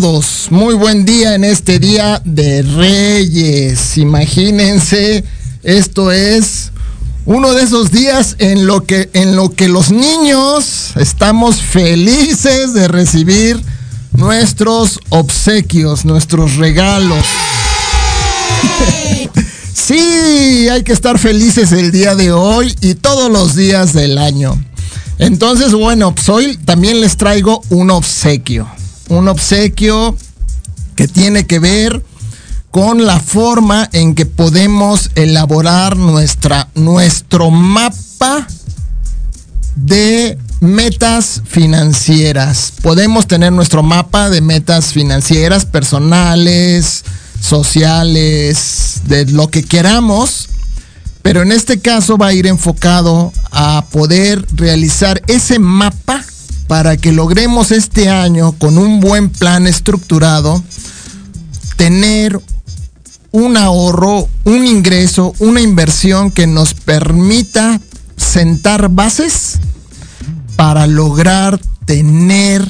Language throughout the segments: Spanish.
Muy buen día en este día de Reyes. Imagínense, esto es uno de esos días en lo que, en lo que los niños estamos felices de recibir nuestros obsequios, nuestros regalos. Sí, hay que estar felices el día de hoy y todos los días del año. Entonces, bueno, pues hoy también les traigo un obsequio. Un obsequio que tiene que ver con la forma en que podemos elaborar nuestra, nuestro mapa de metas financieras. Podemos tener nuestro mapa de metas financieras, personales, sociales, de lo que queramos. Pero en este caso va a ir enfocado a poder realizar ese mapa para que logremos este año con un buen plan estructurado tener un ahorro, un ingreso, una inversión que nos permita sentar bases para lograr tener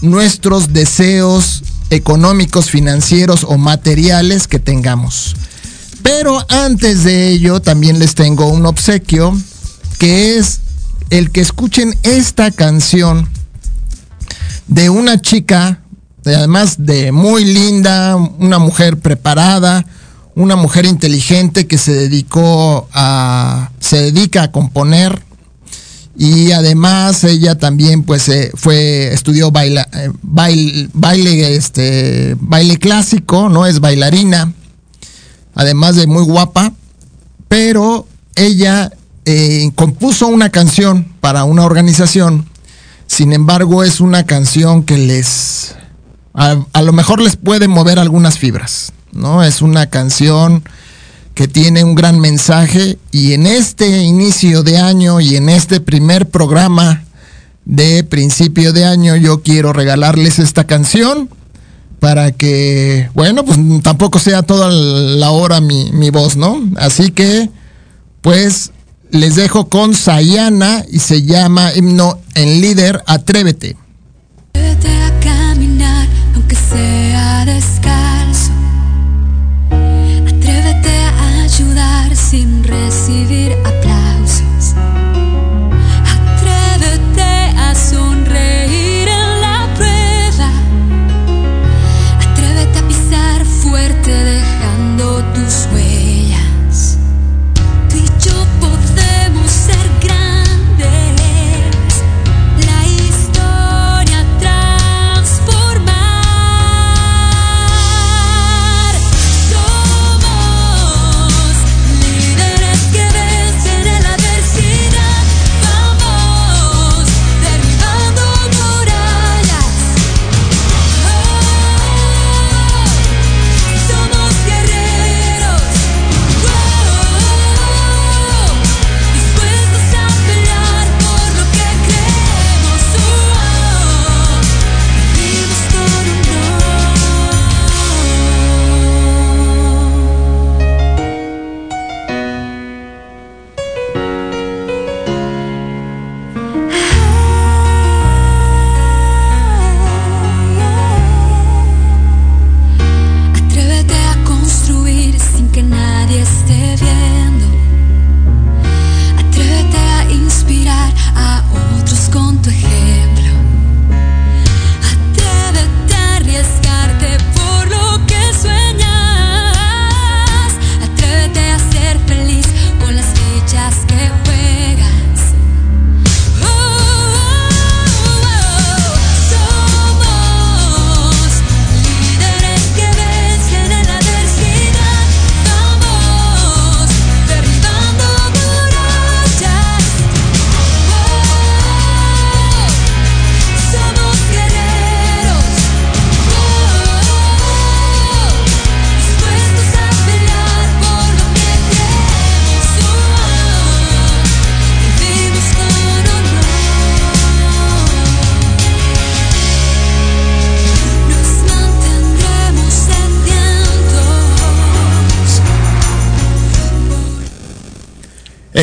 nuestros deseos económicos, financieros o materiales que tengamos. Pero antes de ello también les tengo un obsequio que es el que escuchen esta canción de una chica, además de muy linda, una mujer preparada, una mujer inteligente que se dedicó a, se dedica a componer y además ella también pues eh, fue, estudió baila, eh, baile, baile, este, baile clásico, ¿no? Es bailarina además de muy guapa, pero ella eh, compuso una canción para una organización, sin embargo es una canción que les, a, a, lo mejor les puede mover algunas fibras, ¿no? Es una canción que tiene un gran mensaje y en este inicio de año y en este primer programa de principio de año yo quiero regalarles esta canción para que, bueno, pues tampoco sea toda la hora mi, mi voz, ¿no? Así que, pues, les dejo con Sayana y se llama himno en líder, Atrévete.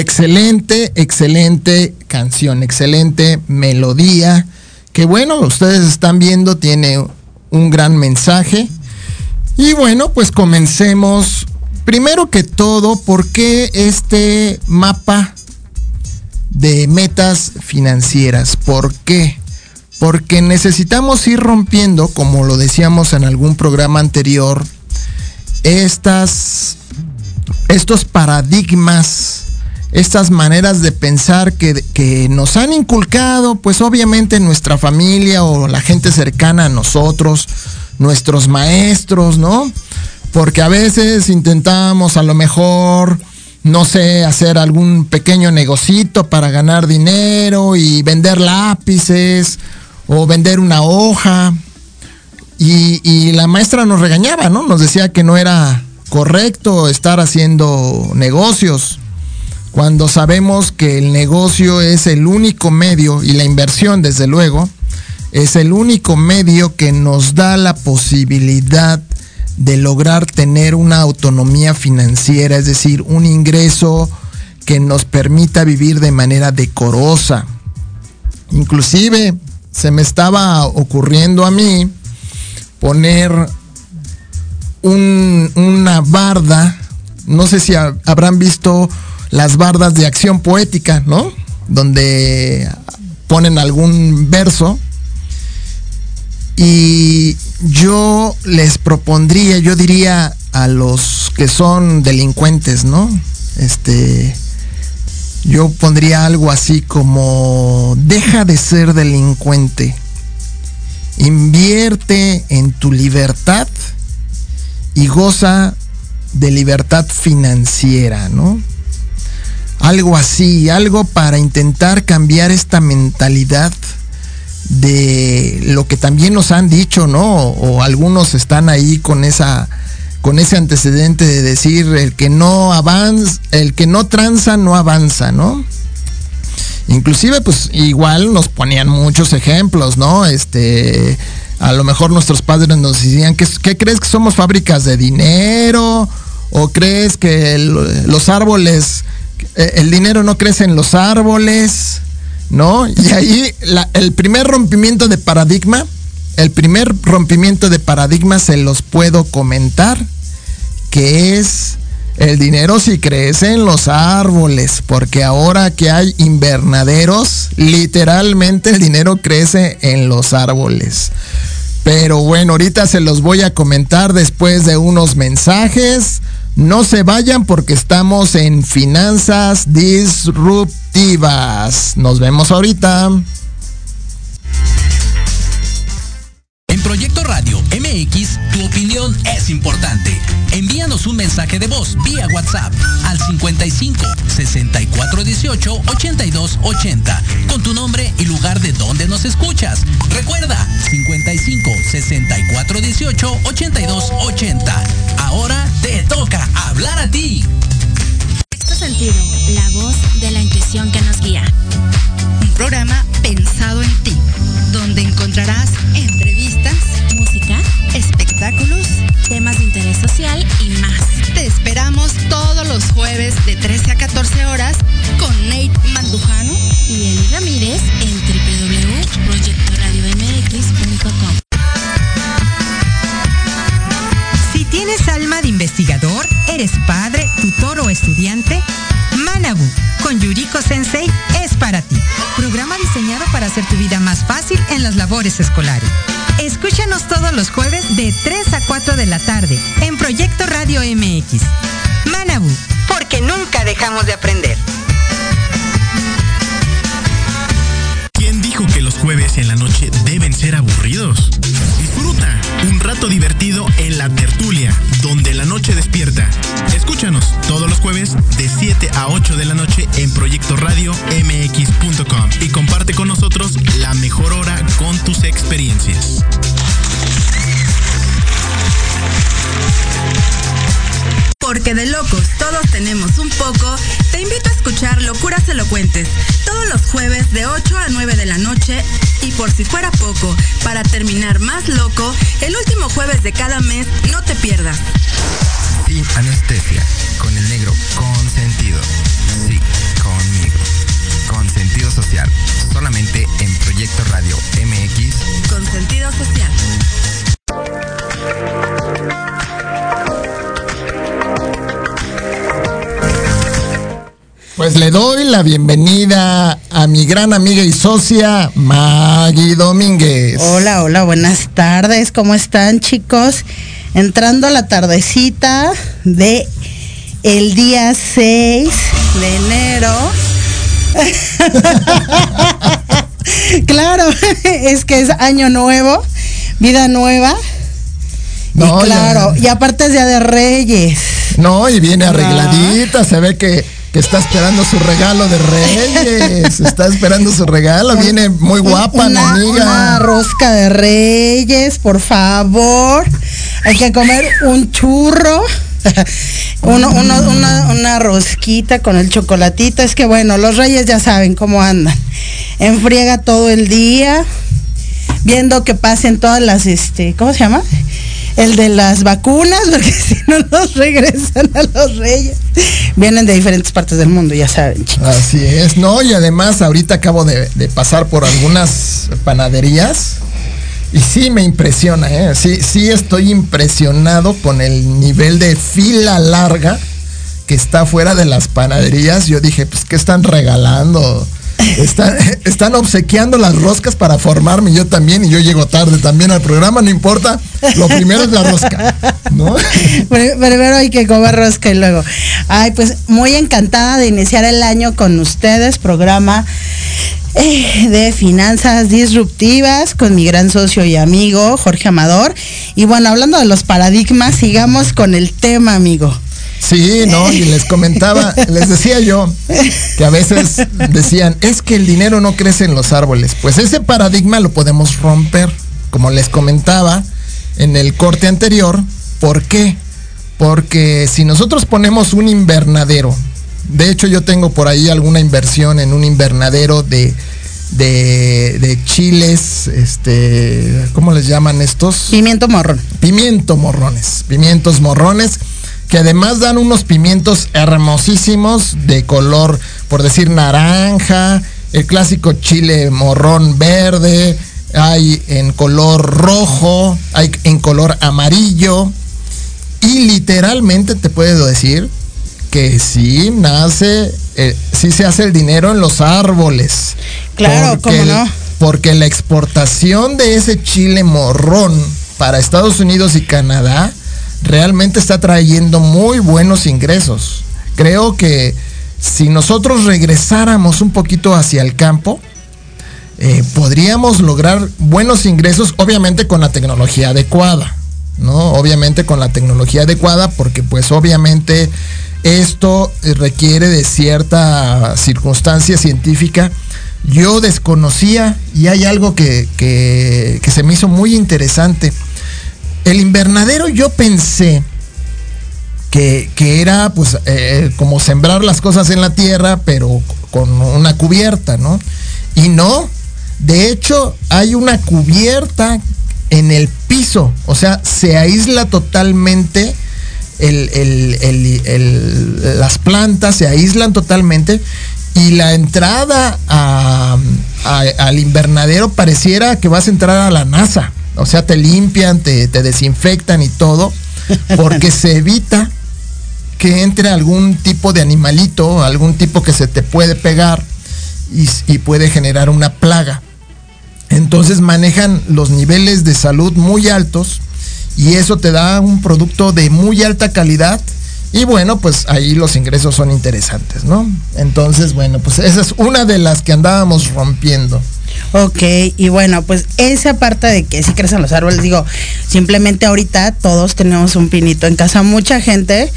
Excelente, excelente canción, excelente melodía. Que bueno, ustedes están viendo, tiene un gran mensaje. Y bueno, pues comencemos. Primero que todo, ¿por qué este mapa de metas financieras? ¿Por qué? Porque necesitamos ir rompiendo, como lo decíamos en algún programa anterior, estas, estos paradigmas, estas maneras de pensar que, nos han inculcado, pues obviamente nuestra familia o la gente cercana a nosotros, nuestros maestros, ¿no? Porque a veces intentamos a lo mejor, no sé, hacer algún pequeño negocito para ganar dinero y vender lápices o vender una hoja. Y, la maestra nos regañaba, ¿no? Nos decía que no era correcto estar haciendo negocios cuando sabemos que el negocio es el único medio y la inversión, desde luego, es el único medio que nos da la posibilidad de lograr tener una autonomía financiera, es decir, un ingreso que nos permita vivir de manera decorosa. Inclusive se me estaba ocurriendo a mí poner un, una barda, no sé si ha, habrán visto las bardas de acción poética, ¿no? Donde ponen algún verso. Y yo les propondría, yo diría a los que son delincuentes, ¿no? Este, yo pondría algo así como, deja de ser delincuente, invierte en tu libertad y goza de libertad financiera, ¿no? Algo así, algo para intentar cambiar esta mentalidad de lo que también nos han dicho, ¿no? O algunos están ahí con esa con ese antecedente de decir el que no avanza, el que no tranza no avanza, ¿no? Inclusive pues igual nos ponían muchos ejemplos, ¿no? Este a lo mejor nuestros padres nos decían que ¿qué crees que somos fábricas de dinero o crees que los árboles el dinero no crece en los árboles, ¿no? Y ahí el primer rompimiento de paradigma, el primer rompimiento de paradigma se los puedo comentar, que es el dinero si crece en los árboles, porque ahora que hay invernaderos, literalmente el dinero crece en los árboles. Pero bueno, ahorita se los voy a comentar después de unos mensajes. No se vayan porque estamos en finanzas disruptivas. Nos vemos ahorita. En Proyecto Radio MX, tu opinión es importante. Envíanos un mensaje de voz vía WhatsApp al 55 64 18 82 80 con tu nombre y lugar de donde nos escuchas. Recuerda 55 64 18 82 80. Ahora te toca hablar a ti. Sexto sentido, la voz de la intuición que nos guía. Un programa pensado en ti, donde encontrarás entrevistas, música, espectáculos, temas de interés social y más. Te esperamos todos los jueves de 13 a 14 horas con Nate Mandujano y Eli Ramírez en www.proyectoradiomx.com. Si tienes alma de investigador, eres padre, tutor o estudiante, Manabu con Yuriko Sensei es para ti. Programa diseñado para hacer tu vida más fácil en las labores escolares. Escúchanos todos los jueves de 3 a 4 de la tarde en Proyecto Radio MX. Manabu, porque nunca dejamos de aprender. ¿Quién dijo que los jueves en la noche deben ser aburridos? Disfruta un rato divertido en la tertulia, donde la noche despierta. Escúchanos todos los jueves de 7 a 8 de la noche en Proyecto Radio MX.com y comparte con nosotros la mejor hora con tus experiencias. Porque de locos todos tenemos un poco, te invito a escuchar Locuras Elocuentes todos los jueves de 8 a 9 de la noche y por si fuera poco, para terminar más loco, el último jueves de cada mes no te pierdas. Sin anestesia, con el negro, con sentido. Sí, conmigo. Con sentido social. Solamente en Proyecto Radio MX. Con sentido social. Pues le doy la bienvenida a mi gran amiga y socia Maggie Domínguez. Hola, hola, buenas tardes. ¿Cómo están, chicos? Entrando a la tardecita de el día 6 de enero. claro, es que es año nuevo, vida nueva. No, y claro, ya- y aparte es día de Reyes. No, y viene arregladita, se ve que, que está esperando su regalo de Reyes, está esperando su regalo, viene muy guapa la una, amiga. una rosca de reyes, por favor. Hay que comer un churro. Uno- uno- una, una rosquita con el chocolatito. Es que bueno, los reyes ya saben cómo andan. Enfriega todo el día. Viendo que pasen todas las, este, ¿cómo se llama? El de las vacunas, porque si no los regresan a los reyes. Vienen de diferentes partes del mundo, ya saben. Así es, no, y además ahorita acabo de, de pasar por algunas panaderías y sí me impresiona, ¿eh? sí, sí estoy impresionado con el nivel de fila larga que está fuera de las panaderías. Yo dije, pues, ¿qué están regalando? Están, obsequiando las roscas para formarme yo también y yo llego tarde también al programa, no importa, lo primero es la rosca, ¿no? Pri- Primero hay que comer rosca y luego. Ay, pues muy encantada de iniciar el año con ustedes, programa eh, de finanzas disruptivas con mi gran socio y amigo Jorge Amador. Y bueno, hablando de los paradigmas, sigamos con el tema, amigo. Sí, no, y les comentaba, les decía yo que a veces decían, es que el dinero no crece en los árboles. Pues ese paradigma lo podemos romper, como les comentaba en el corte anterior. ¿Por qué? Porque si nosotros ponemos un invernadero, de hecho yo tengo por ahí alguna inversión en un invernadero de, de, de chiles, este, ¿cómo les llaman estos? Pimiento morrón. Pimiento morrones, pimientos morrones, que además dan unos pimientos hermosísimos de color, por decir, naranja, el clásico chile morrón verde, hay en color rojo, hay en color amarillo, y literalmente te puedo decir que sí nace, eh, sí se hace el dinero en los árboles. Claro, Porque cómo no. Porque la exportación de ese chile morrón para Estados Unidos y Canadá realmente está trayendo muy buenos ingresos. Creo que si nosotros regresáramos un poquito hacia el campo, eh, podríamos lograr buenos ingresos, obviamente con la tecnología adecuada, ¿no? Obviamente con la tecnología adecuada, porque pues obviamente esto requiere de cierta circunstancia científica. Yo desconocía y hay algo que- que se me hizo muy interesante. El invernadero yo pensé que, era pues eh, como sembrar las cosas en la tierra, pero con una cubierta, ¿no? Y no, de hecho hay una cubierta en el piso, o sea, se aísla totalmente las plantas, se aíslan totalmente y la entrada al invernadero pareciera que vas a entrar a la NASA. O sea, te limpian, te, te desinfectan y todo, porque se evita que entre algún tipo de animalito, algún tipo que se te puede pegar y, y puede generar una plaga. Entonces manejan los niveles de salud muy altos y eso te da un producto de muy alta calidad y bueno, pues ahí los ingresos son interesantes, ¿no? Entonces, bueno, pues esa es una de las que andábamos rompiendo. Ok, y bueno, pues esa parte de que sí crecen los árboles, digo, simplemente ahorita todos tenemos un pinito en casa. Mucha gente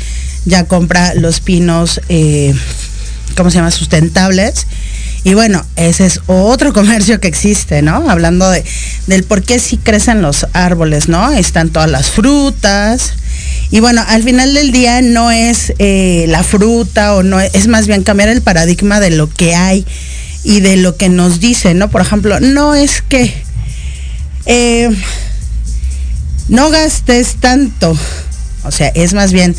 ya compra los pinos, eh, ¿cómo se llama? Sustentables. Y bueno, ese es otro comercio que existe, ¿no? Hablando de, del por qué sí crecen los árboles, ¿no? Están todas las frutas. Y bueno, al final del día no es eh, la fruta o no, es más bien cambiar el paradigma de lo que hay y de lo que nos dicen, ¿no? Por ejemplo, no es que eh, no gastes tanto, o sea, es más bien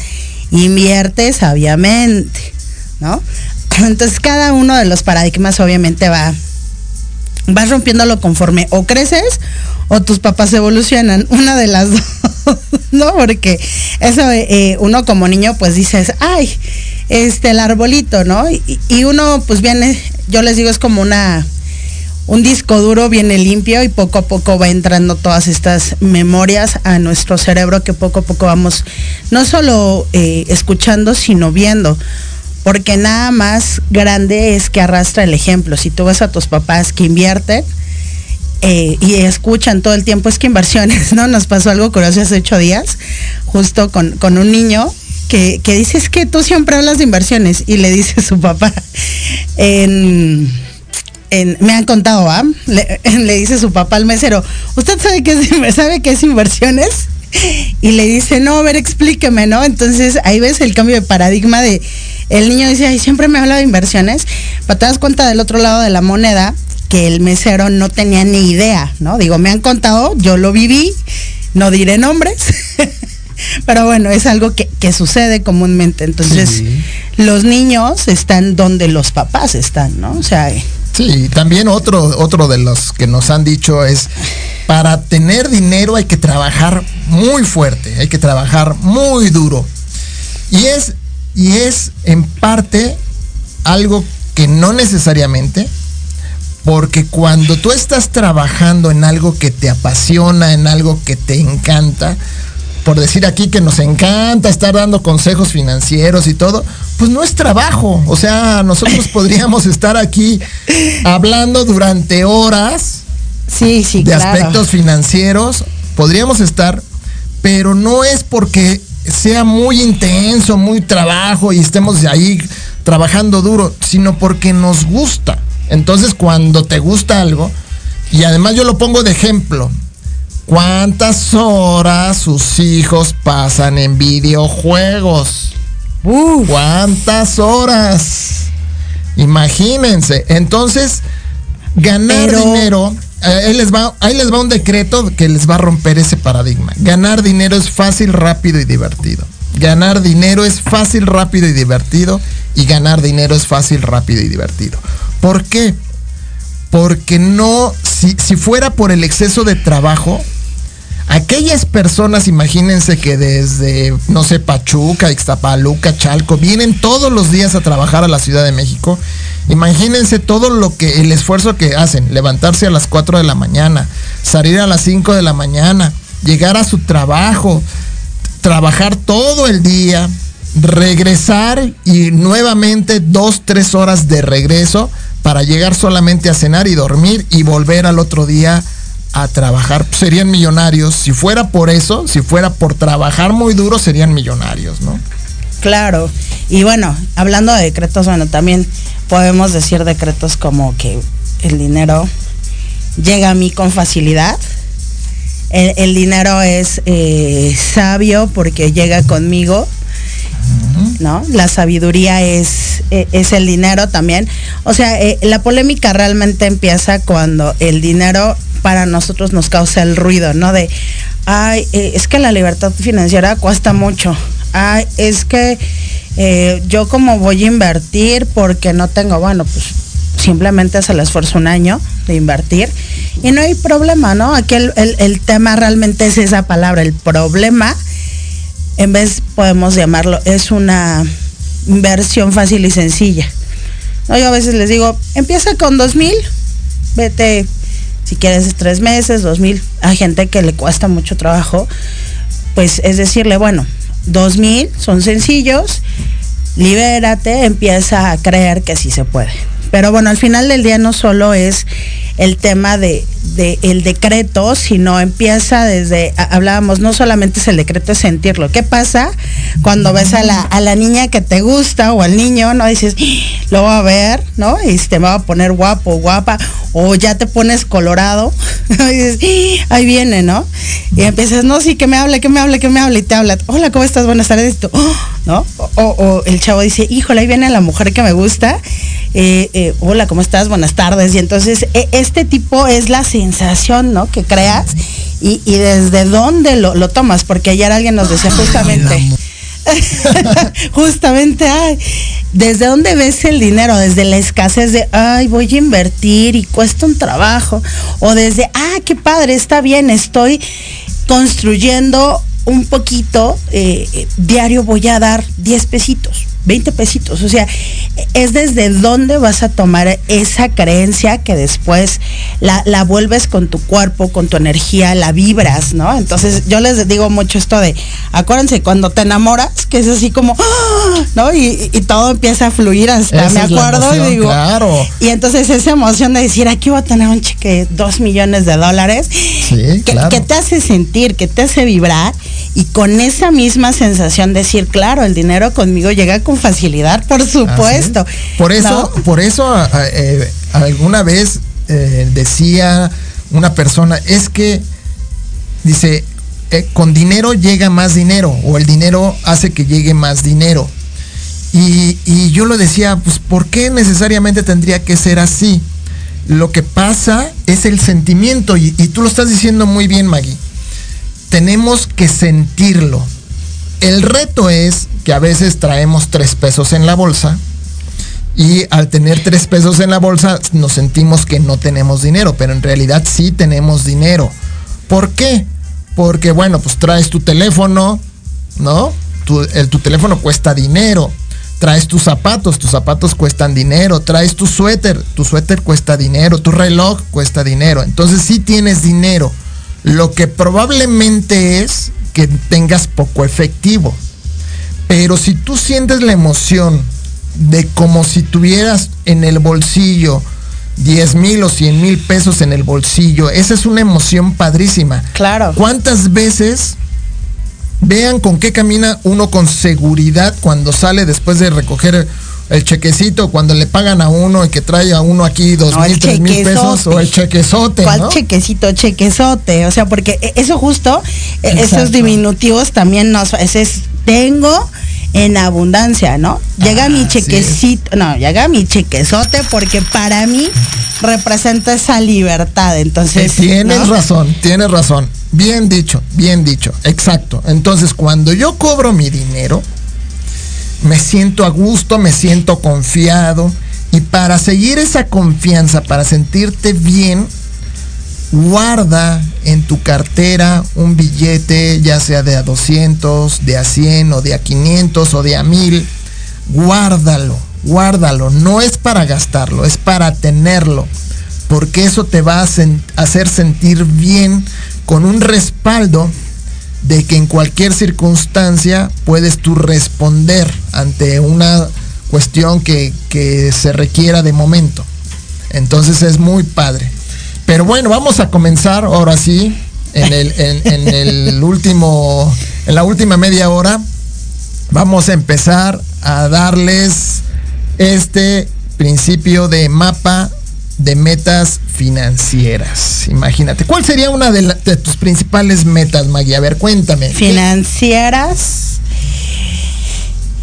invierte sabiamente, ¿no? Entonces cada uno de los paradigmas obviamente va, vas rompiéndolo conforme o creces o tus papás evolucionan, una de las dos, ¿no? Porque eso eh, uno como niño pues dices, ay, este el arbolito, ¿no? Y uno pues viene, yo les digo es como una un disco duro viene limpio y poco a poco va entrando todas estas memorias a nuestro cerebro que poco a poco vamos no solo eh, escuchando, sino viendo. Porque nada más grande es que arrastra el ejemplo. Si tú ves a tus papás que invierten eh, y escuchan todo el tiempo, es que inversiones, ¿no? Nos pasó algo curioso hace ocho días, justo con, con un niño que, que dice, es que tú siempre hablas de inversiones. Y le dice su papá, en me han contado, ¿ah? Le, le dice su papá al mesero, ¿usted sabe qué es, sabe qué es inversiones? Y le dice, no, a ver, explíqueme, ¿no? Entonces ahí ves el cambio de paradigma de, el niño dice, ay, siempre me habla de inversiones, pero te das cuenta del otro lado de la moneda que el mesero no tenía ni idea, ¿no? Digo, me han contado, yo lo viví, no diré nombres, pero bueno, es algo que, que sucede comúnmente. Entonces, los niños están donde los papás están, ¿no? O sea, Sí, también otro, otro de los que nos han dicho es, para tener dinero hay que trabajar muy fuerte, hay que trabajar muy duro. Y es, y es en parte algo que no necesariamente, porque cuando tú estás trabajando en algo que te apasiona, en algo que te encanta, por decir aquí que nos encanta estar dando consejos financieros y todo, pues no es trabajo. O sea, nosotros podríamos estar aquí hablando durante horas sí, sí, de claro. aspectos financieros. Podríamos estar, pero no es porque sea muy intenso, muy trabajo y estemos ahí trabajando duro, sino porque nos gusta. Entonces, cuando te gusta algo, y además yo lo pongo de ejemplo, ¿cuántas horas sus hijos pasan en videojuegos? ¿Cuántas horas? Imagínense. Entonces, ganar Pero- dinero, eh, ahí les, va, ahí les va un decreto que les va a romper ese paradigma. Ganar dinero es fácil, rápido y divertido. Ganar dinero es fácil, rápido y divertido. Y ganar dinero es fácil, rápido y divertido. ¿Por qué? Porque no, si, si fuera por el exceso de trabajo, aquellas personas, imagínense que desde, no sé, Pachuca, Ixtapaluca, Chalco, vienen todos los días a trabajar a la Ciudad de México. Imagínense todo lo que, el esfuerzo que hacen, levantarse a las 4 de la mañana, salir a las 5 de la mañana, llegar a su trabajo, trabajar todo el día, regresar y nuevamente dos, tres horas de regreso para llegar solamente a cenar y dormir y volver al otro día a trabajar. Serían millonarios. Si fuera por eso, si fuera por trabajar muy duro, serían millonarios, ¿no? Claro. Y bueno, hablando de decretos, bueno, también podemos decir decretos como que el dinero llega a mí con facilidad. El, el dinero es eh, sabio porque llega conmigo. ¿No? La sabiduría es, eh, es el dinero también. O sea, eh, la polémica realmente empieza cuando el dinero para nosotros nos causa el ruido, ¿no? De, ay, eh, es que la libertad financiera cuesta mucho. Ay, es que eh, yo como voy a invertir porque no tengo, bueno, pues simplemente es el esfuerzo un año de invertir y no hay problema, ¿no? Aquí el, el- tema realmente es esa palabra, el problema, en vez podemos llamarlo, es una inversión fácil y sencilla. ¿No? Yo a veces les digo, empieza con dos mil, vete si quieres tres meses, dos mil, a gente que le cuesta mucho trabajo, pues es decirle, bueno, dos mil son sencillos, libérate, empieza a creer que sí se puede. Pero bueno, al final del día no solo es el tema de, de el decreto, sino empieza desde, hablábamos, no solamente es el decreto, es sentirlo. ¿Qué pasa cuando ves a la, a la niña que te gusta o al niño, no dices, "Ah, lo voy a ver, ¿no? Y te va a poner guapo, guapa, o ya te pones colorado, y dices, "Ah, ahí viene, ¿no? Y empiezas, no, sí, que me hable, que me hable, que me hable, y te habla, hola, ¿cómo estás? Buenas tardes, y tú, "Oh", ¿no? O, o el chavo dice, híjole, ahí viene la mujer que me gusta, eh, eh, hola, ¿cómo estás? Buenas tardes. Y entonces e- este tipo es la sensación, ¿no? Que creas y, y desde dónde lo, lo tomas, porque ayer alguien nos decía justamente, Justamente, ay, ¿desde dónde ves el dinero? Desde la escasez de, ay, voy a invertir y cuesta un trabajo. O desde, ah, qué padre, está bien, estoy construyendo un poquito, eh, eh, diario voy a dar 10 pesitos. 20 pesitos. O sea, es desde dónde vas a tomar esa creencia que después la, la, vuelves con tu cuerpo, con tu energía, la vibras, ¿no? Entonces yo les digo mucho esto de, acuérdense, cuando te enamoras, que es así como, ¡ah! ¿no? Y, y, todo empieza a fluir hasta, Esa me acuerdo emoción, y digo, claro. y entonces esa emoción de decir, aquí voy a tener un cheque de dos millones de dólares, Sí, que, claro. que te hace sentir, que te hace vibrar y con esa misma sensación decir, claro, el dinero conmigo llega con facilidad, por supuesto. Por eso, ¿no? por eso eh, alguna vez eh, decía una persona, es que dice, eh, con dinero llega más dinero o el dinero hace que llegue más dinero. Y, y yo lo decía, pues ¿por qué necesariamente tendría que ser así? Lo que pasa es el sentimiento y, y tú lo estás diciendo muy bien, Maggie. Tenemos que sentirlo. El reto es que a veces traemos tres pesos en la bolsa y al tener tres pesos en la bolsa nos sentimos que no tenemos dinero, pero en realidad sí tenemos dinero. ¿Por qué? Porque bueno, pues traes tu teléfono, ¿no? Tu, el- tu teléfono cuesta dinero. Traes tus zapatos, tus zapatos cuestan dinero. Traes tu suéter, tu suéter cuesta dinero. Tu reloj cuesta dinero. Entonces sí tienes dinero. Lo que probablemente es que tengas poco efectivo. Pero si tú sientes la emoción de como si tuvieras en el bolsillo 10 mil o 100 mil pesos en el bolsillo, esa es una emoción padrísima. Claro. ¿Cuántas veces vean con qué camina uno con seguridad cuando sale después de recoger el chequecito, cuando le pagan a uno y que trae a uno aquí dos No, mil, tres mil pesos o el chequezote, ¿Cuál ¿no? chequecito, chequezote? O sea, porque e- eso justo, e- Exacto. esos diminutivos también nos, ese es, tengo en abundancia, ¿no? Llega Ah, mi chequecito, no, llega mi chequezote porque para mí representa esa libertad, entonces. tienes ¿no? razón, tienes razón. Bien dicho, bien dicho, exacto. Entonces, cuando yo cobro mi dinero, me siento a gusto, me siento confiado. Y para seguir esa confianza, para sentirte bien, guarda en tu cartera un billete, ya sea de a 200, de a 100 o de a 500 o de a 1000. Guárdalo, guárdalo. No es para gastarlo, es para tenerlo. Porque eso te va a hacer sentir bien con un respaldo de que en cualquier circunstancia puedes tú responder ante una cuestión que, que se requiera de momento. Entonces es muy padre. Pero bueno, vamos a comenzar ahora sí, en el, en, en el último, en la última media hora. Vamos a empezar a darles este principio de mapa de metas financieras. Imagínate, ¿cuál sería una de, la- de tus principales metas, Maggie? A ver, cuéntame. Financieras.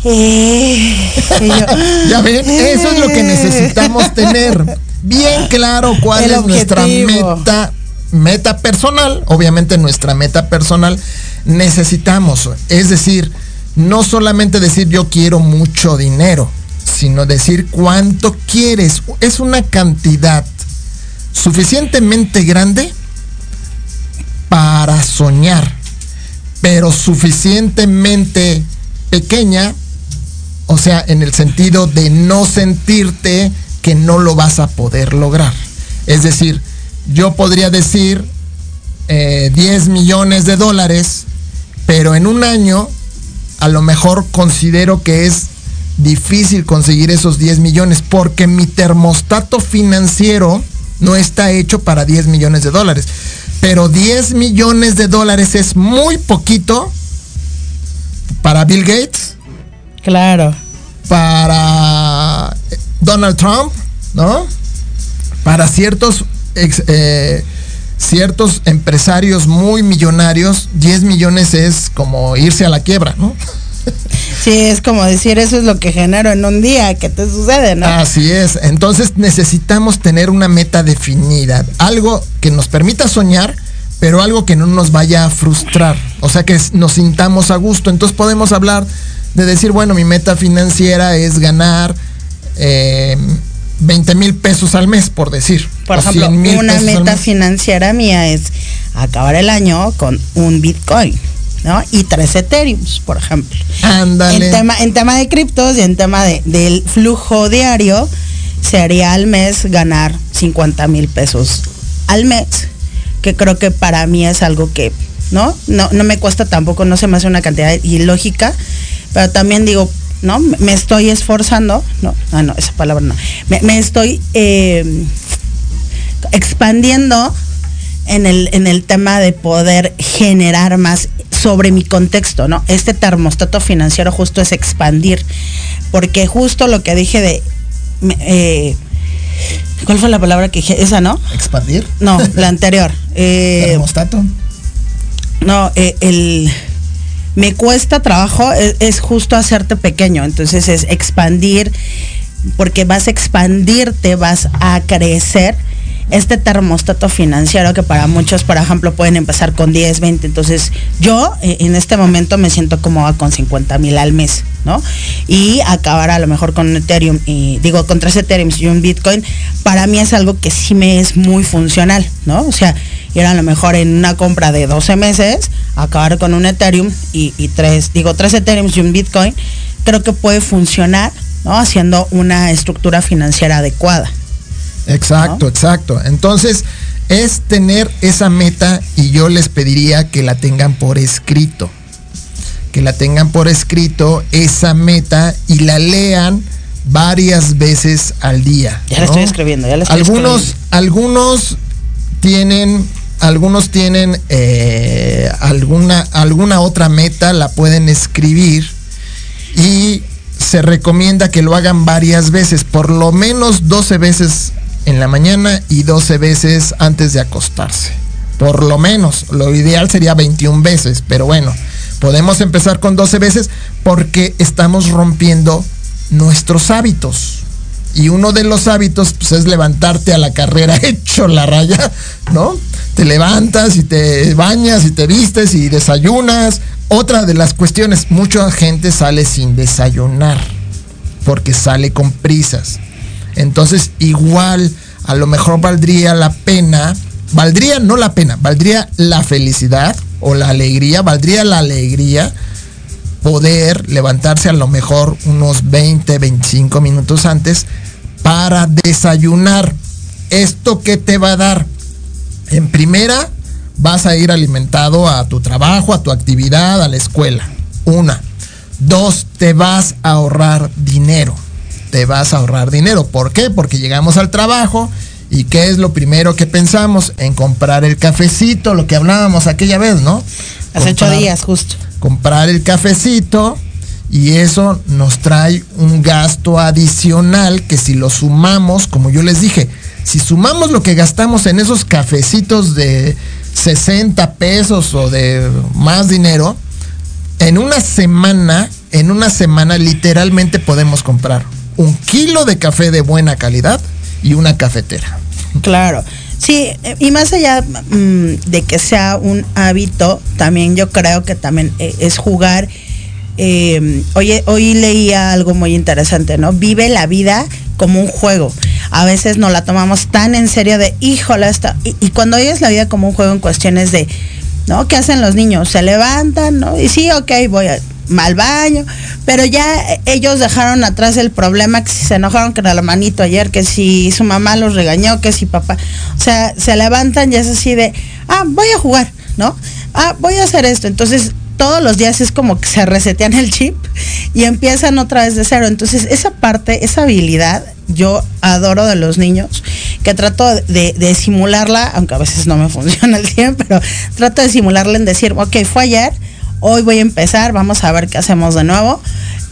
Eh, yo, Ya ven, eso es lo que necesitamos tener bien claro cuál es nuestra meta, meta personal. Obviamente nuestra meta personal necesitamos, es decir, no solamente decir yo quiero mucho dinero, sino decir cuánto quieres. Es una cantidad suficientemente grande para soñar, pero suficientemente pequeña o sea, en el sentido de no sentirte que no lo vas a poder lograr. Es decir, yo podría decir eh, 10 millones de dólares, pero en un año a lo mejor considero que es difícil conseguir esos 10 millones porque mi termostato financiero no está hecho para 10 millones de dólares. Pero 10 millones de dólares es muy poquito para Bill Gates, claro. para Donald Trump, ¿no? Para ciertos ex- eh, ciertos empresarios muy millonarios, 10 millones es como irse a la quiebra, ¿no? Sí, es como decir, eso es lo que genero en un día, que te sucede, ¿no? Así es. Entonces necesitamos tener una meta definida, algo que nos permita soñar, pero algo que no nos vaya a frustrar, o sea, que nos sintamos a gusto. Entonces podemos hablar de decir, bueno, mi meta financiera es ganar eh, 20 mil pesos al mes, por decir. Por o ejemplo, 100,000 una meta financiera mía es acabar el año con un Bitcoin, ¿no? Y tres Ethereums, por ejemplo. Ándale. En tema, en tema de criptos y en tema de- del flujo diario, sería al mes ganar 50 mil pesos al mes, que creo que para mí es algo que, ¿no? No, no me cuesta tampoco, no se me hace una cantidad ilógica, pero también digo, ¿no? Me estoy esforzando, no, ah, no, esa palabra no. Me, me estoy eh, expandiendo en el, en el tema de poder generar más sobre mi contexto, ¿no? Este termostato financiero justo es expandir, porque justo lo que dije de, eh, ¿cuál fue la palabra que dije? Esa, ¿no? Expandir. No, la anterior. Eh, Termostato. no, eh, el me cuesta trabajo es, es justo hacerte pequeño, entonces es expandir, porque vas a expandirte, vas a crecer. Este termostato financiero que para muchos, por ejemplo, pueden empezar con 10, 20. Entonces, yo eh, en este momento me siento cómoda con 50 mil al mes, ¿no? Y acabar a lo mejor con Ethereum, y digo, con tres Ethereum y un Bitcoin, para mí es algo que sí me es muy funcional, ¿no? O sea, ir a lo mejor en una compra de 12 meses, acabar con un Ethereum y, y tres, digo, tres Ethereum y un Bitcoin, creo que puede funcionar, ¿no? Haciendo una estructura financiera adecuada. Exacto, exacto. Entonces, es tener esa meta y yo les pediría que la tengan por escrito. Que la tengan por escrito, esa meta, y la lean varias veces al día. Ya la estoy escribiendo, ya la estoy algunos, escribiendo. algunos tienen, algunos tienen eh, alguna, alguna otra meta, la pueden escribir y se recomienda que lo hagan varias veces, por lo menos 12 veces en la mañana y 12 veces antes de acostarse. Por lo menos, lo ideal sería 21 veces, pero bueno, podemos empezar con 12 veces porque estamos rompiendo nuestros hábitos. Y uno de los hábitos pues, es levantarte a la carrera hecho la raya, ¿no? Te levantas y te bañas y te vistes y desayunas. Otra de las cuestiones, mucha gente sale sin desayunar porque sale con prisas. Entonces, igual, a lo mejor valdría la pena, valdría no la pena, valdría la felicidad o la alegría, valdría la alegría poder levantarse a lo mejor unos 20, 25 minutos antes para desayunar. ¿Esto qué te va a dar? En primera, vas a ir alimentado a tu trabajo, a tu actividad, a la escuela. Una. Dos, te vas a ahorrar dinero. Te vas a ahorrar dinero. ¿Por qué? Porque llegamos al trabajo y ¿qué es lo primero que pensamos? En comprar el cafecito, lo que hablábamos aquella vez, ¿no? Hace ocho días, justo. comprar el cafecito y eso nos trae un gasto adicional que si lo sumamos, como yo les dije, si sumamos lo que gastamos en esos cafecitos de 60 pesos o de más dinero, en una semana, en una semana literalmente podemos comprar un kilo de café de buena calidad y una cafetera. Claro. Sí, eh, y más allá mm, de que sea un hábito, también yo creo que también eh, es jugar. eh, oye, hoy leía algo muy interesante, ¿no? Vive la vida como un juego. A veces nos la tomamos tan en serio de, híjole, esta. Y, y cuando oyes la vida como un juego en cuestiones de, ¿no? ¿Qué hacen los niños? Se levantan, ¿no? Y sí, ok, voy a- al baño, pero ya ellos dejaron atrás el problema que si se enojaron con el hermanito ayer, que si su mamá los regañó, que si papá, o sea, se levantan y es así de, ah, voy a jugar, ¿no? Ah, voy a hacer esto. Entonces, todos los días es como que se resetean el chip y empiezan otra vez de cero. Entonces, esa parte, esa habilidad, yo adoro de los niños, que trato de, de simularla, aunque a veces no me funciona el tiempo, pero trato de simularla en decir, ok, fue ayer, hoy voy a empezar, vamos a ver qué hacemos de nuevo.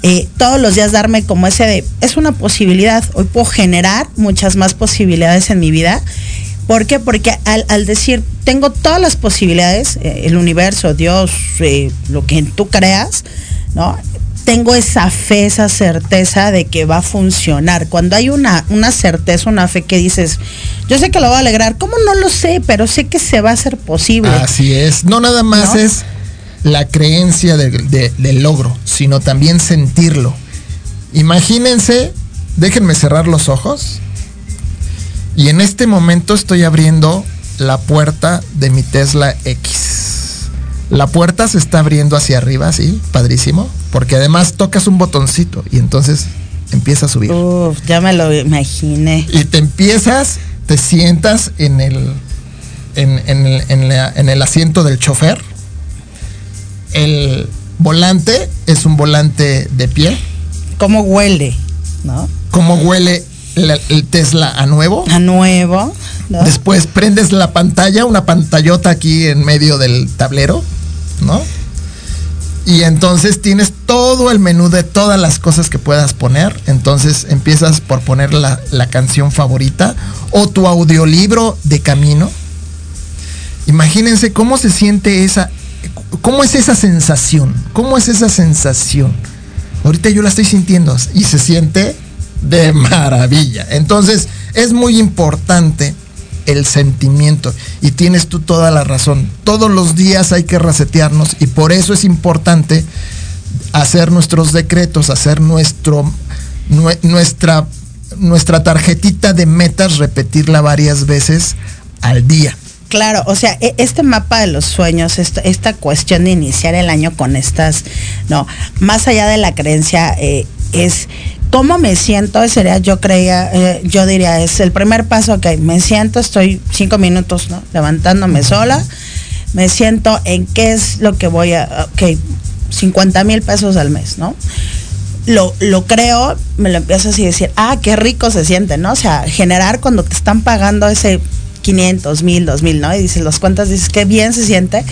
Eh, todos los días darme como ese de, es una posibilidad, hoy puedo generar muchas más posibilidades en mi vida. ¿Por qué? Porque al, al decir, tengo todas las posibilidades, eh, el universo, Dios, eh, lo que tú creas, ¿no? tengo esa fe, esa certeza de que va a funcionar. Cuando hay una, una certeza, una fe que dices, yo sé que lo va a alegrar, ¿cómo no lo sé? Pero sé que se va a hacer posible. Así es. No nada más ¿No? es la creencia de- de- del logro, sino también sentirlo. Imagínense, déjenme cerrar los ojos. Y en este momento estoy abriendo la puerta de mi Tesla X. La puerta se está abriendo hacia arriba, sí, padrísimo. Porque además tocas un botoncito y entonces empieza a subir. Uf, ya me lo imaginé. Y te empiezas, te sientas en el, en, en el, en la- en el asiento del chofer. El volante es un volante de pie. ¿Cómo huele? ¿No? ¿Cómo huele el Tesla a nuevo? A nuevo. ¿no? Después prendes la pantalla, una pantallota aquí en medio del tablero, ¿no? Y entonces tienes todo el menú de todas las cosas que puedas poner. Entonces empiezas por poner la, la canción favorita o tu audiolibro de camino. Imagínense cómo se siente esa, cómo es esa sensación, cómo es esa sensación. Ahorita yo la estoy sintiendo y se siente de maravilla. Entonces es muy importante el sentimiento y tienes tú toda la razón. Todos los días hay que resetearnos y por eso es importante hacer nuestros decretos, hacer nuestro nue- nuestra nuestra tarjetita de metas, repetirla varias veces al día. Claro, o sea, e- este mapa de los sueños, esta, esta cuestión de iniciar el año con estas, no, más allá de la creencia, eh, es cómo me siento, sería, yo creía, eh, yo diría, es el primer paso, ok, me siento, estoy cinco minutos, ¿no? Levantándome sola, me siento en qué es lo que voy a, ok, 50 mil pesos al mes, ¿no? lo, lo creo, me lo empiezo así a decir, ah, qué rico se siente, ¿no? O sea, generar cuando te están pagando ese 500, 1000, 2000, ¿no? Y dices, los cuentas, dices, qué bien se siente.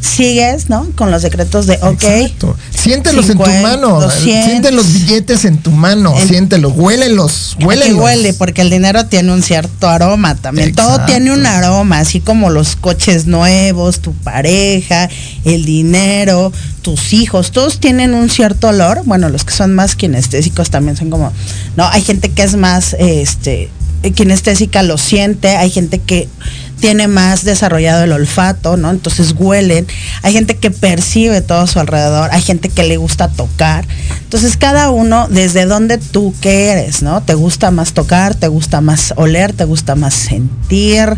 Sigues, ¿no? Con los decretos de, ok. Exacto. Siéntelos en 50, tu mano, 200. siente los billetes en tu mano, En- siéntelos, huélelos, Que huélelos. huele, porque el dinero tiene un cierto aroma también. Todo tiene un aroma, así como los coches nuevos, tu pareja, el dinero, tus hijos, todos tienen un cierto olor. Bueno, los que son más kinestésicos también son como, no, hay gente que es más, este, kinestésica lo siente, hay gente que tiene más desarrollado el olfato, ¿no? Entonces huelen. Hay gente que percibe todo a su alrededor, hay gente que le gusta tocar. Entonces cada uno desde donde tú que eres, ¿no? Te gusta más tocar, te gusta más oler, te gusta más sentir,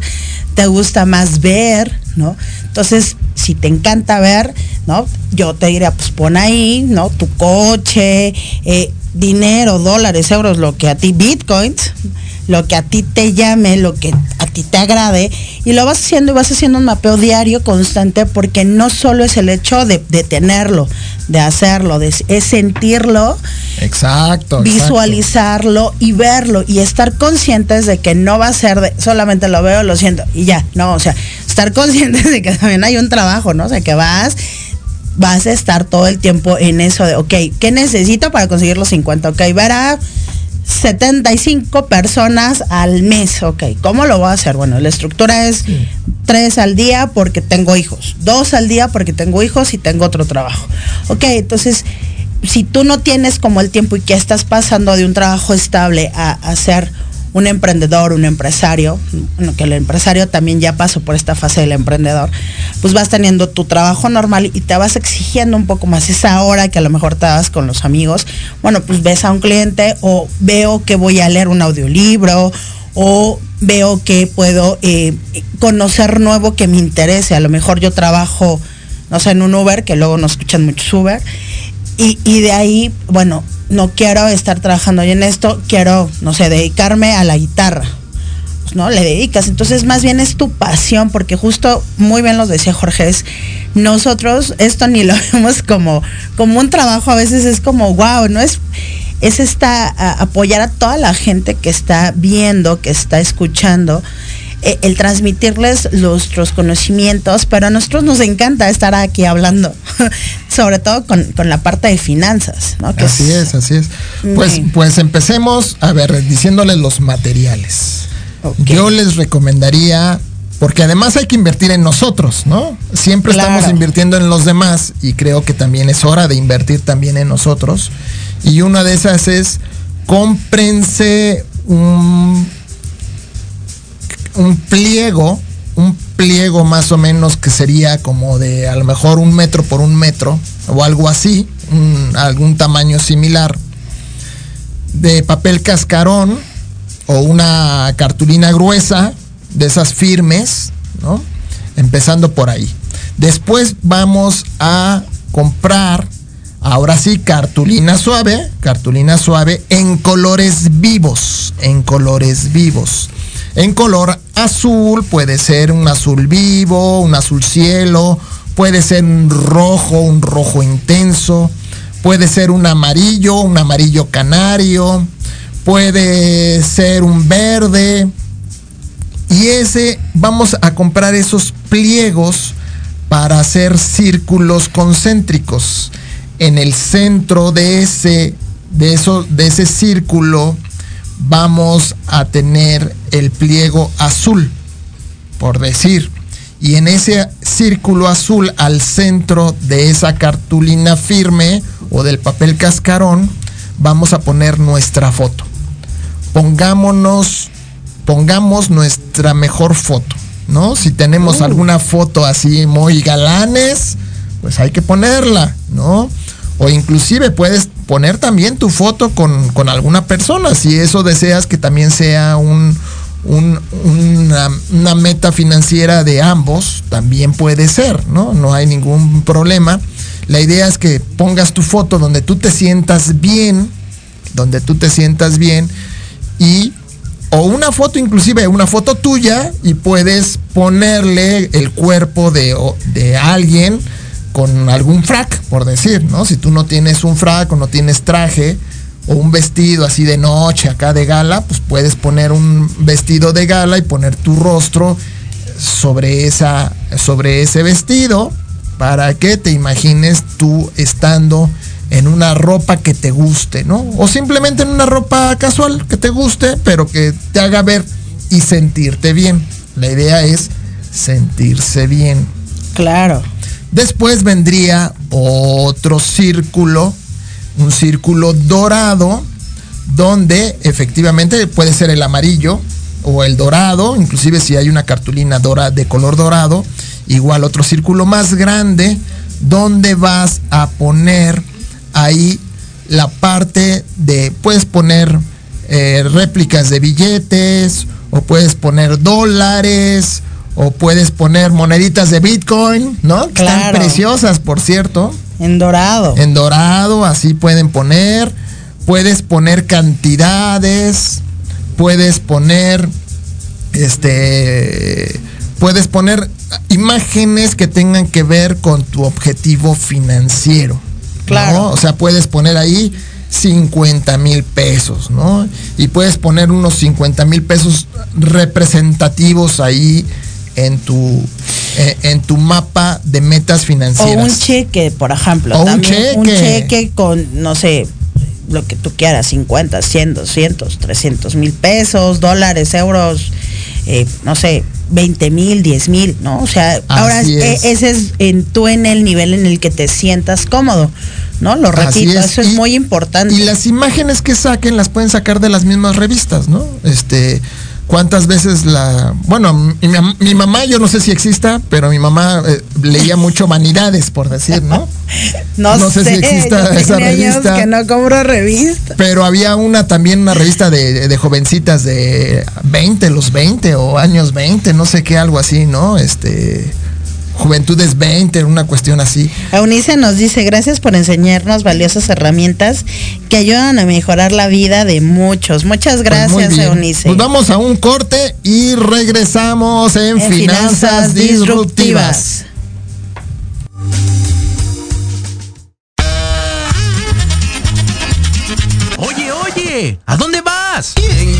te gusta más ver, ¿no? Entonces, si te encanta ver, ¿no? Yo te diría, pues pon ahí, ¿no? Tu coche, eh, dinero, dólares, euros, lo que a ti, bitcoins, lo que a ti te llame, lo que a ti te agrade, y lo vas haciendo y vas haciendo un mapeo diario constante porque no solo es el hecho de, de tenerlo, de hacerlo, de, es sentirlo, Exacto. exacto. visualizarlo y verlo y estar conscientes de que no va a ser de solamente lo veo, lo siento y ya, no, o sea, estar conscientes de que también hay un trabajo, ¿no? O sea, que vas vas a estar todo el tiempo en eso de, ok, ¿qué necesito para conseguir los 50? Ok, ver a 75 personas al mes, ok, ¿cómo lo voy a hacer? Bueno, la estructura es tres al día porque tengo hijos, dos al día porque tengo hijos y tengo otro trabajo. Ok, entonces, si tú no tienes como el tiempo y que estás pasando de un trabajo estable a, a ser un emprendedor, un empresario, que el empresario también ya pasó por esta fase del emprendedor, pues vas teniendo tu trabajo normal y te vas exigiendo un poco más esa hora que a lo mejor te das con los amigos. Bueno, pues ves a un cliente o veo que voy a leer un audiolibro o veo que puedo eh, conocer nuevo que me interese. A lo mejor yo trabajo, no sé, en un Uber, que luego no escuchan muchos Uber. Y, de ahí, bueno, no quiero estar trabajando en esto, quiero, no sé, dedicarme a la guitarra. ¿no? Le dedicas. Entonces, más bien es tu pasión, porque justo, muy bien lo decía Jorge, es nosotros esto ni lo vemos como, como un trabajo, a veces es como, wow, ¿no? Es, es esta, apoyar a toda la gente que está viendo, que está escuchando, eh, el transmitirles nuestros conocimientos, pero a nosotros nos encanta estar aquí hablando, sobre todo con, con la parte de finanzas, ¿no? Que Así es, así es. Pues, pues empecemos, a ver, diciéndoles los materiales. Yo les recomendaría Porque además hay que invertir en nosotros, ¿no? Siempre Claro. estamos invirtiendo en los demás y creo que también es hora de invertir también en nosotros. Y una de esas es cómprense un, un pliego, un pliego más o menos que sería como de a lo mejor un metro por un metro o algo así, algún tamaño similar, de papel cascarón o una cartulina gruesa de esas firmes, ¿no? Empezando por ahí. Después vamos a comprar, ahora sí, cartulina suave, cartulina suave en colores vivos, en colores vivos. En color azul, puede ser un azul vivo, un azul cielo, puede ser un rojo, un rojo intenso, puede ser un amarillo, un amarillo canario, puede ser un verde. Y ese, vamos a comprar esos pliegos para hacer círculos concéntricos. En el centro de ese, de eso, de ese círculo vamos a tener el pliego azul, por decir. Y en ese círculo azul al centro de esa cartulina firme o del papel cascarón, vamos a poner nuestra foto. Pongámonos, pongamos nuestra mejor foto, ¿no? Si tenemos alguna foto así muy galanes, pues hay que ponerla, ¿no? O inclusive puedes poner también tu foto con, con alguna persona, si eso deseas que también sea un, un- una, una meta financiera de ambos, también puede ser, ¿no? No hay ningún problema. La idea es que pongas tu foto donde tú te sientas bien, donde tú te sientas bien y o una foto inclusive una foto tuya y puedes ponerle el cuerpo de, de alguien con algún frac, por decir, ¿no? Si tú no tienes un frac o no tienes traje o un vestido así de noche acá de gala, pues puedes poner un vestido de gala y poner tu rostro sobre esa sobre ese vestido para que te imagines tú estando en una ropa que te guste, ¿no? O simplemente en una ropa casual que te guste, pero que te haga ver y sentirte bien. La idea es sentirse bien. Claro. Después vendría otro círculo, un círculo dorado, donde efectivamente puede ser el amarillo o el dorado, inclusive si hay una cartulina de color dorado, igual otro círculo más grande, donde vas a poner ahí la parte de, puedes poner eh, réplicas de billetes, o puedes poner dólares, o puedes poner moneditas de Bitcoin, ¿no? Que están Claro. preciosas, por cierto. En dorado. En dorado, así pueden poner. Puedes poner cantidades. Puedes poner. Este. Puedes poner imágenes que tengan que ver con tu objetivo financiero. ¿no? Claro. O sea, puedes poner ahí 50 mil pesos, ¿no? Y puedes poner unos 50 mil pesos representativos ahí en tu, eh, en tu mapa de metas O financieras. un cheque, por ejemplo. O un también un cheque. cheque con, no sé, lo que tú quieras, 50, 100, 200, 300 mil pesos, dólares, euros, eh, no sé, 20 mil, 10 mil, ¿no? O sea, ahora Así eh, es. ese es en, tú en el nivel en el que te sientas cómodo, ¿no? Lo repito, es. eso es muy importante. Y las imágenes que saquen las pueden sacar de las mismas revistas, ¿no? Este, cuántas veces la, bueno, mi, mam- mi mamá, yo no sé si exista, pero mi mamá eh, leía mucho Vanidades, por decir, ¿no? no, no sé si exista yo esa años revista. que no compro revista. Pero había una también, una revista de, de jovencitas de 20, los 20 o años 20, no sé qué, algo así, ¿no? Este, Juventudes 20, una cuestión así. Eunice nos dice, gracias por enseñarnos valiosas herramientas que ayudan a mejorar la vida de muchos. Muchas Pues gracias, bien. Eunice. Pues vamos a un corte y regresamos en, En Finanzas, disruptivas. Oye, oye, ¿a dónde vas? ¿Quién?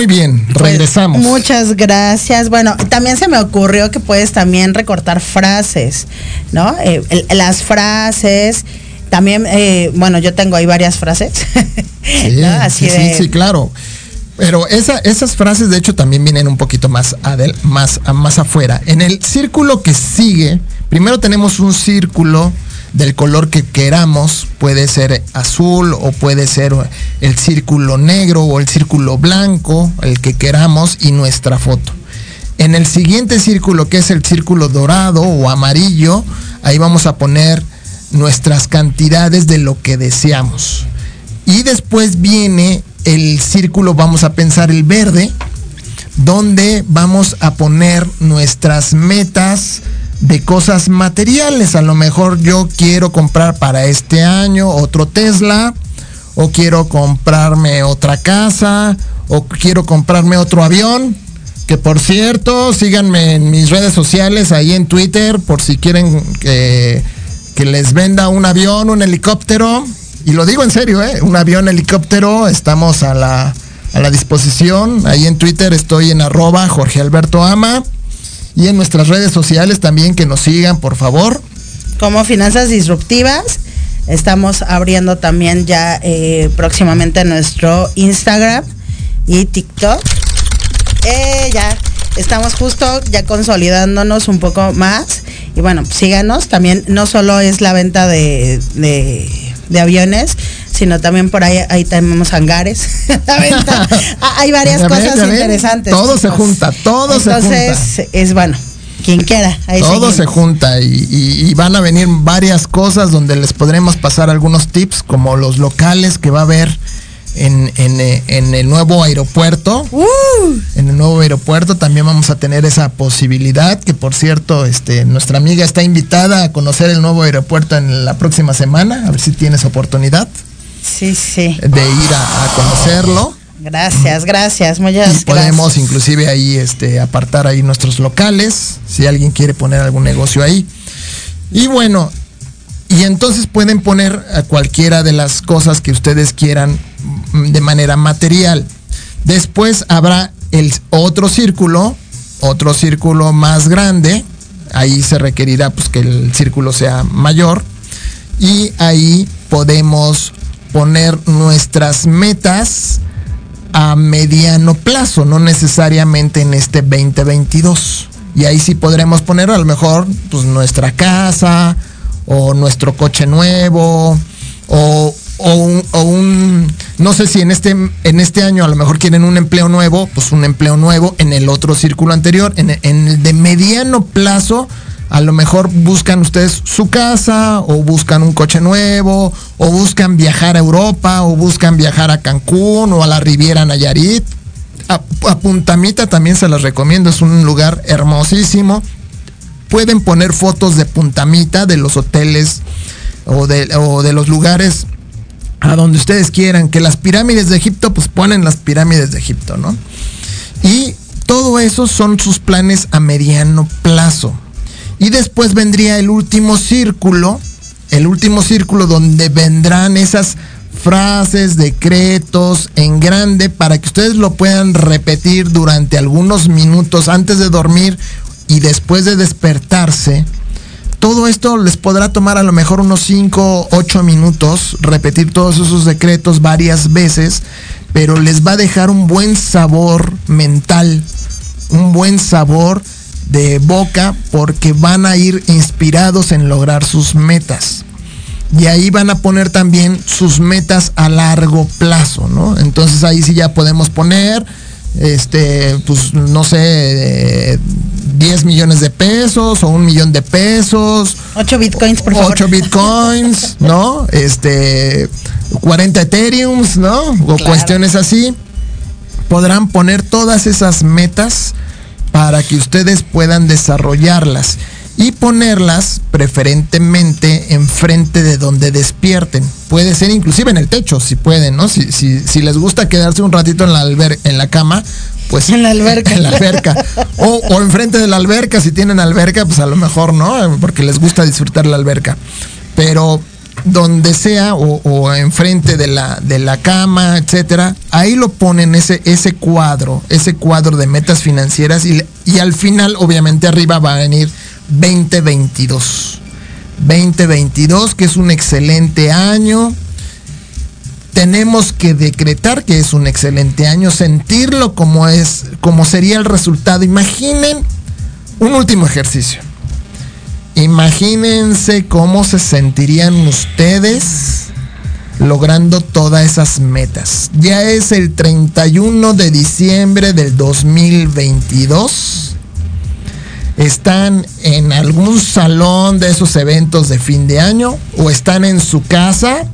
Muy bien, regresamos. Muchas gracias. Bueno, también se me ocurrió que puedes también recortar frases, ¿no? Eh, el- las frases. También, eh, bueno, yo tengo ahí varias frases. Sí, ¿no? Así sí, de. sí, sí, claro. Pero esa- esas frases de hecho también vienen un poquito más, adel- más, a- más afuera. En el círculo que sigue, primero tenemos un círculo del color que queramos, puede ser azul o puede ser el círculo negro o el círculo blanco, el que queramos y nuestra foto. En el siguiente círculo, que es el círculo dorado o amarillo, ahí vamos a poner nuestras cantidades de lo que deseamos. Y después viene el círculo, vamos a pensar el verde, donde vamos a poner nuestras metas de cosas materiales. A lo mejor yo quiero comprar para este año otro Tesla, o quiero comprarme otra casa, o quiero comprarme otro avión. Que por cierto, síganme en mis redes sociales, ahí en Twitter, por si quieren que, les venda un avión, un helicóptero. Y lo digo en serio, ¿eh? Un avión, helicóptero, estamos a la, a la disposición. Ahí en Twitter estoy en arroba Jorge Alberto Ama. Y en nuestras redes sociales también que nos sigan, por favor. como finanzas disruptivas. Estamos abriendo también ya eh, próximamente nuestro Instagram y TikTok. Eh, ya estamos justo ya consolidándonos un poco más. Y bueno, síganos. También no solo es la venta de, de, de aviones, sino también por ahí, ahí tenemos hangares. La venta. Ah, Hay varias cosas interesantes. Todo se junta, todo se junta. Entonces, es bueno, quien quiera. Ahí Todo seguimos. se junta y, y- y van a venir varias cosas donde les podremos pasar algunos tips, como los locales que va a haber en, en, eh, en el nuevo aeropuerto. En el nuevo aeropuerto también vamos a tener esa posibilidad, que por cierto, este, nuestra amiga está invitada a conocer el nuevo aeropuerto en la próxima semana, a ver si tienes oportunidad Sí, sí. de ir a, a conocerlo. Gracias, gracias, muchas Y podemos gracias. inclusive ahí este, apartar ahí nuestros locales, si alguien quiere poner algún negocio ahí. Y bueno, y entonces pueden poner a cualquiera de las cosas que ustedes quieran mm, de manera material. Después habrá el otro círculo, otro círculo más grande. Ahí se requerirá pues que el círculo sea mayor. Y ahí podemos poner nuestras metas a mediano plazo, no necesariamente en este 2022. Y ahí sí podremos poner a lo mejor pues, nuestra casa o nuestro coche nuevo o, o un, un- no sé si en este, en este año a lo mejor quieren un empleo nuevo, pues un empleo nuevo en el otro círculo anterior, en, en el de mediano plazo. A lo mejor buscan ustedes su casa o buscan un coche nuevo o buscan viajar a Europa o buscan viajar a Cancún o a la Riviera Nayarit. A, Puntamita también se las recomiendo, es un lugar hermosísimo. Pueden poner fotos de Puntamita, de los hoteles o de, o de los lugares a donde ustedes quieran. Que las pirámides de Egipto, pues ponen las pirámides de Egipto, ¿no? Y todo eso son sus planes a mediano plazo. Y después vendría el último círculo, el último círculo donde vendrán esas frases, decretos en grande para que ustedes lo puedan repetir durante algunos minutos antes de dormir y después de despertarse. Todo esto les podrá tomar a lo mejor unos 5, 8 minutos, repetir todos esos decretos varias veces, pero les va a dejar un buen sabor mental, un buen sabor de boca porque van a ir inspirados en lograr sus metas. Y ahí van a poner también sus metas a largo plazo, ¿no? Entonces ahí sí ya podemos poner, este, pues no sé, eh, 10 millones de pesos o un millón de pesos. 8 bitcoins, por favor. 8 bitcoins, ¿no? Este, 40 ethereums, ¿no? O Claro. cuestiones así. Podrán poner todas esas metas para que ustedes puedan desarrollarlas y ponerlas preferentemente enfrente de donde despierten. Puede ser inclusive en el techo, si pueden, ¿no? Si, si, si les gusta quedarse un ratito en la, alber en la cama, pues En la alberca. en la alberca. O, o enfrente de la alberca, si tienen alberca, pues a lo mejor, ¿no? Porque les gusta disfrutar la alberca. Pero donde sea o, o enfrente de la, de la cama, etcétera, ahí lo ponen ese, ese cuadro, ese cuadro de metas financieras y, y al final, obviamente, arriba va a venir 2022. 2022, que es un excelente año. Tenemos que decretar que es un excelente año, sentirlo como es, como sería el resultado. Imaginen un último ejercicio. Imagínense cómo se sentirían ustedes logrando todas esas metas. Ya es el 31 de diciembre del 2022. Están en algún salón de esos eventos de fin de año o están en su casa,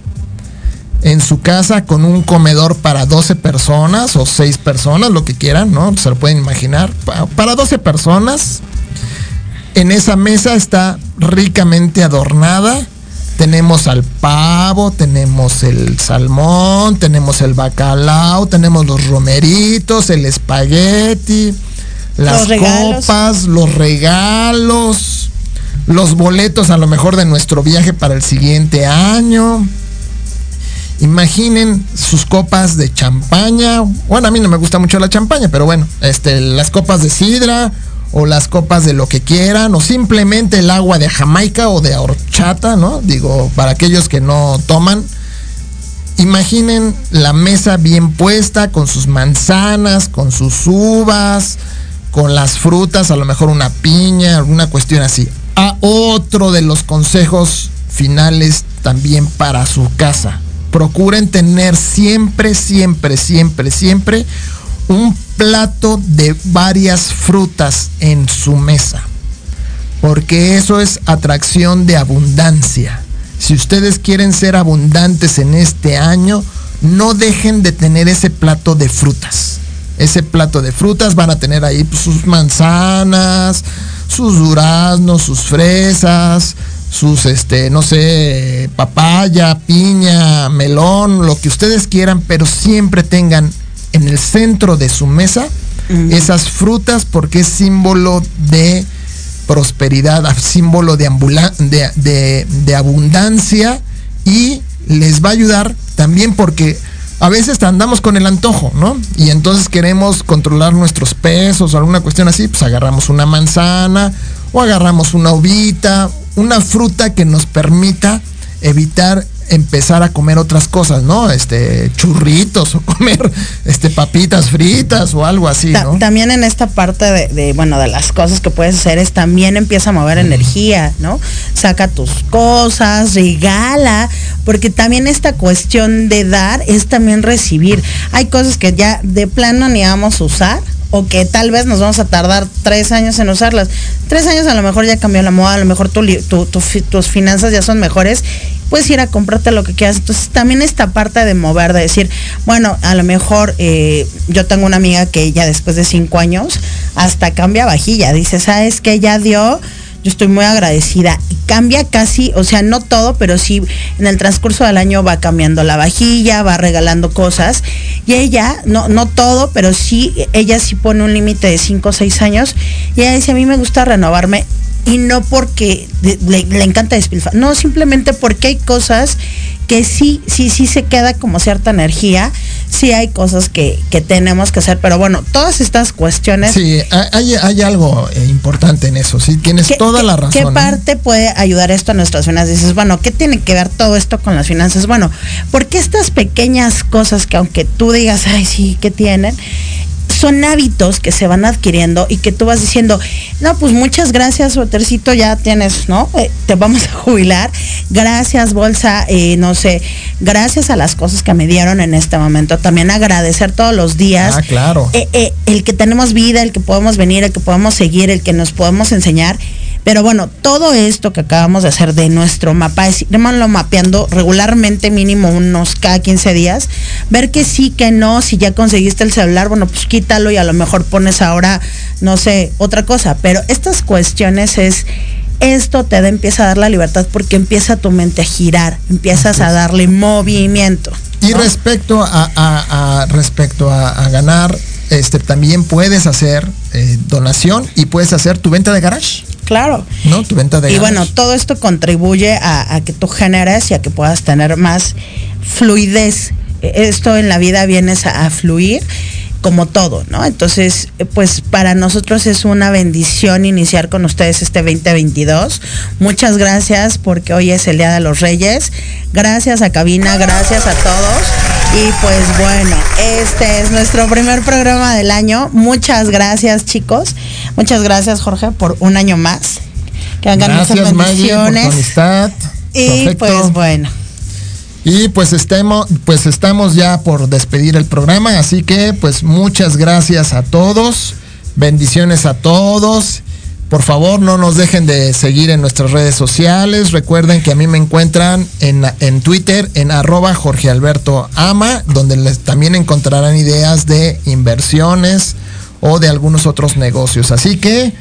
en su casa con un comedor para 12 personas o 6 personas, lo que quieran, ¿no? Se lo pueden imaginar. Pa- Para 12 personas. En esa mesa está ricamente adornada. Tenemos al pavo, tenemos el salmón, tenemos el bacalao, tenemos los romeritos, el espagueti, las Los copas, los regalos, los boletos a lo mejor de nuestro viaje para el siguiente año. Imaginen sus copas de champaña. Bueno, a mí no me gusta mucho la champaña, pero bueno, este, las copas de sidra o las copas de lo que quieran o simplemente el agua de Jamaica o de horchata, ¿no? Digo, para aquellos que no toman. Imaginen la mesa bien puesta con sus manzanas, con sus uvas, con las frutas, a lo mejor una piña, alguna cuestión así. A otro de los consejos finales también para su casa. Procuren tener siempre, siempre, siempre, siempre un plato de varias frutas en su mesa. Porque eso es atracción de abundancia. Si ustedes quieren ser abundantes en este año, no dejen de tener ese plato de frutas. Ese plato de frutas van a tener ahí pues, sus manzanas, sus duraznos, sus fresas, sus este, no sé, papaya, piña, melón, lo que ustedes quieran, pero siempre tengan en el centro de su mesa esas frutas porque es símbolo de prosperidad, símbolo de, ambula- de, de- de abundancia y les va a ayudar también porque a veces andamos con el antojo, ¿no? Y entonces queremos controlar nuestros pesos o alguna cuestión así, pues agarramos una manzana o agarramos una uvita, una fruta que nos permita evitar empezar a comer otras cosas, ¿no? Este, churritos o comer este papitas fritas o algo así, Ta- ¿no? También en esta parte de, de, bueno, de las cosas que puedes hacer es también empieza a mover energía, ¿no? Saca tus cosas, regala, porque también esta cuestión de dar es también recibir. Hay cosas que ya de plano ni vamos a usar o que tal vez nos vamos a tardar tres años en usarlas. Tres años a lo mejor ya cambió la moda, a lo mejor tu tus finanzas ya son mejores, puedes ir a comprarte lo que quieras. Entonces también esta parte de mover, de decir, bueno, a lo mejor eh, yo tengo una amiga que ya después de cinco años hasta cambia vajilla, dice, ¿sabes qué? Ya dio, yo estoy muy agradecida. Cambia casi, o sea, no todo, pero sí en el transcurso del año va cambiando la vajilla, va regalando cosas. Y ella, no, no todo, pero sí, ella sí pone un límite de 5 o 6 años. Y ella dice, a mí me gusta renovarme y no porque le, le encanta despilfarrar, no, simplemente porque hay cosas que sí, sí, sí se queda como cierta energía, sí hay cosas que, que tenemos que hacer, pero bueno, todas estas cuestiones... Sí, hay, hay algo eh, importante en eso, sí, tienes ¿Qué- toda la razón. ¿Qué ¿eh? parte puede ayudar esto a nuestras finanzas? Dices, bueno, ¿qué tiene que ver todo esto con las finanzas? Bueno, porque estas pequeñas cosas que aunque tú digas, ay, sí, ¿qué tienen? Son hábitos que se van adquiriendo y que tú vas diciendo, no, pues muchas gracias, suétercito, ya tienes, ¿no? Eh, te vamos a jubilar. Gracias, bolsa, eh, no sé, gracias a las cosas que me dieron en este momento. También agradecer todos los días Ah, claro. eh, el que tenemos vida, el que podemos venir, el que podemos seguir, el que nos podemos enseñar. Pero bueno, todo esto que acabamos de hacer de nuestro mapa, es irlo mapeando regularmente, mínimo unos cada 15 días, ver que sí, que no, si ya conseguiste el celular, bueno, pues quítalo y a lo mejor pones ahora, no sé, otra cosa. Pero estas cuestiones es, esto te da, empieza a dar la libertad porque empieza tu mente a girar, empiezas a darle movimiento. Y respecto a, a- a- respecto a, a ganar, este también puedes hacer eh, donación y puedes hacer tu venta de garage, Claro. ¿no? Tu venta de Y garage. bueno, todo esto contribuye a, a que tú generes y a que puedas tener más fluidez. Esto en la vida vienes a, a fluir como todo, ¿no? Entonces, pues para nosotros es una bendición iniciar con ustedes este 2022. Muchas gracias porque hoy es el Día de los Reyes. Gracias a Cabina, gracias a todos. Y pues bueno, este es nuestro primer programa del año. Muchas gracias, chicos. Muchas gracias, Jorge, por un año más. Que hagan muchas Gracias Maggie por tu bendiciones. amistad. Y Perfecto. pues bueno. Y pues estemos, pues estamos ya por despedir el programa, así que pues muchas gracias a todos, bendiciones a todos. Por favor, no nos dejen de seguir en nuestras redes sociales. Recuerden que a mí me encuentran en, en Twitter en arroba Jorge Alberto Ama, donde les también encontrarán ideas de inversiones o de algunos otros negocios. Así que,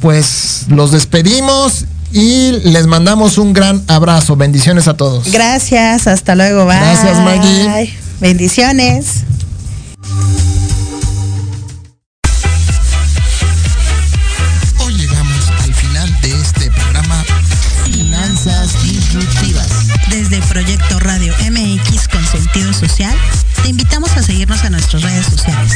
pues los despedimos y les mandamos un gran abrazo. Bendiciones a todos. Gracias, hasta luego, bye. Gracias, Maggie. Bendiciones. Hoy llegamos al final de este programa Finanzas Disruptivas. Desde Proyecto Radio MX con sentido social, te invitamos a seguirnos en nuestras redes sociales.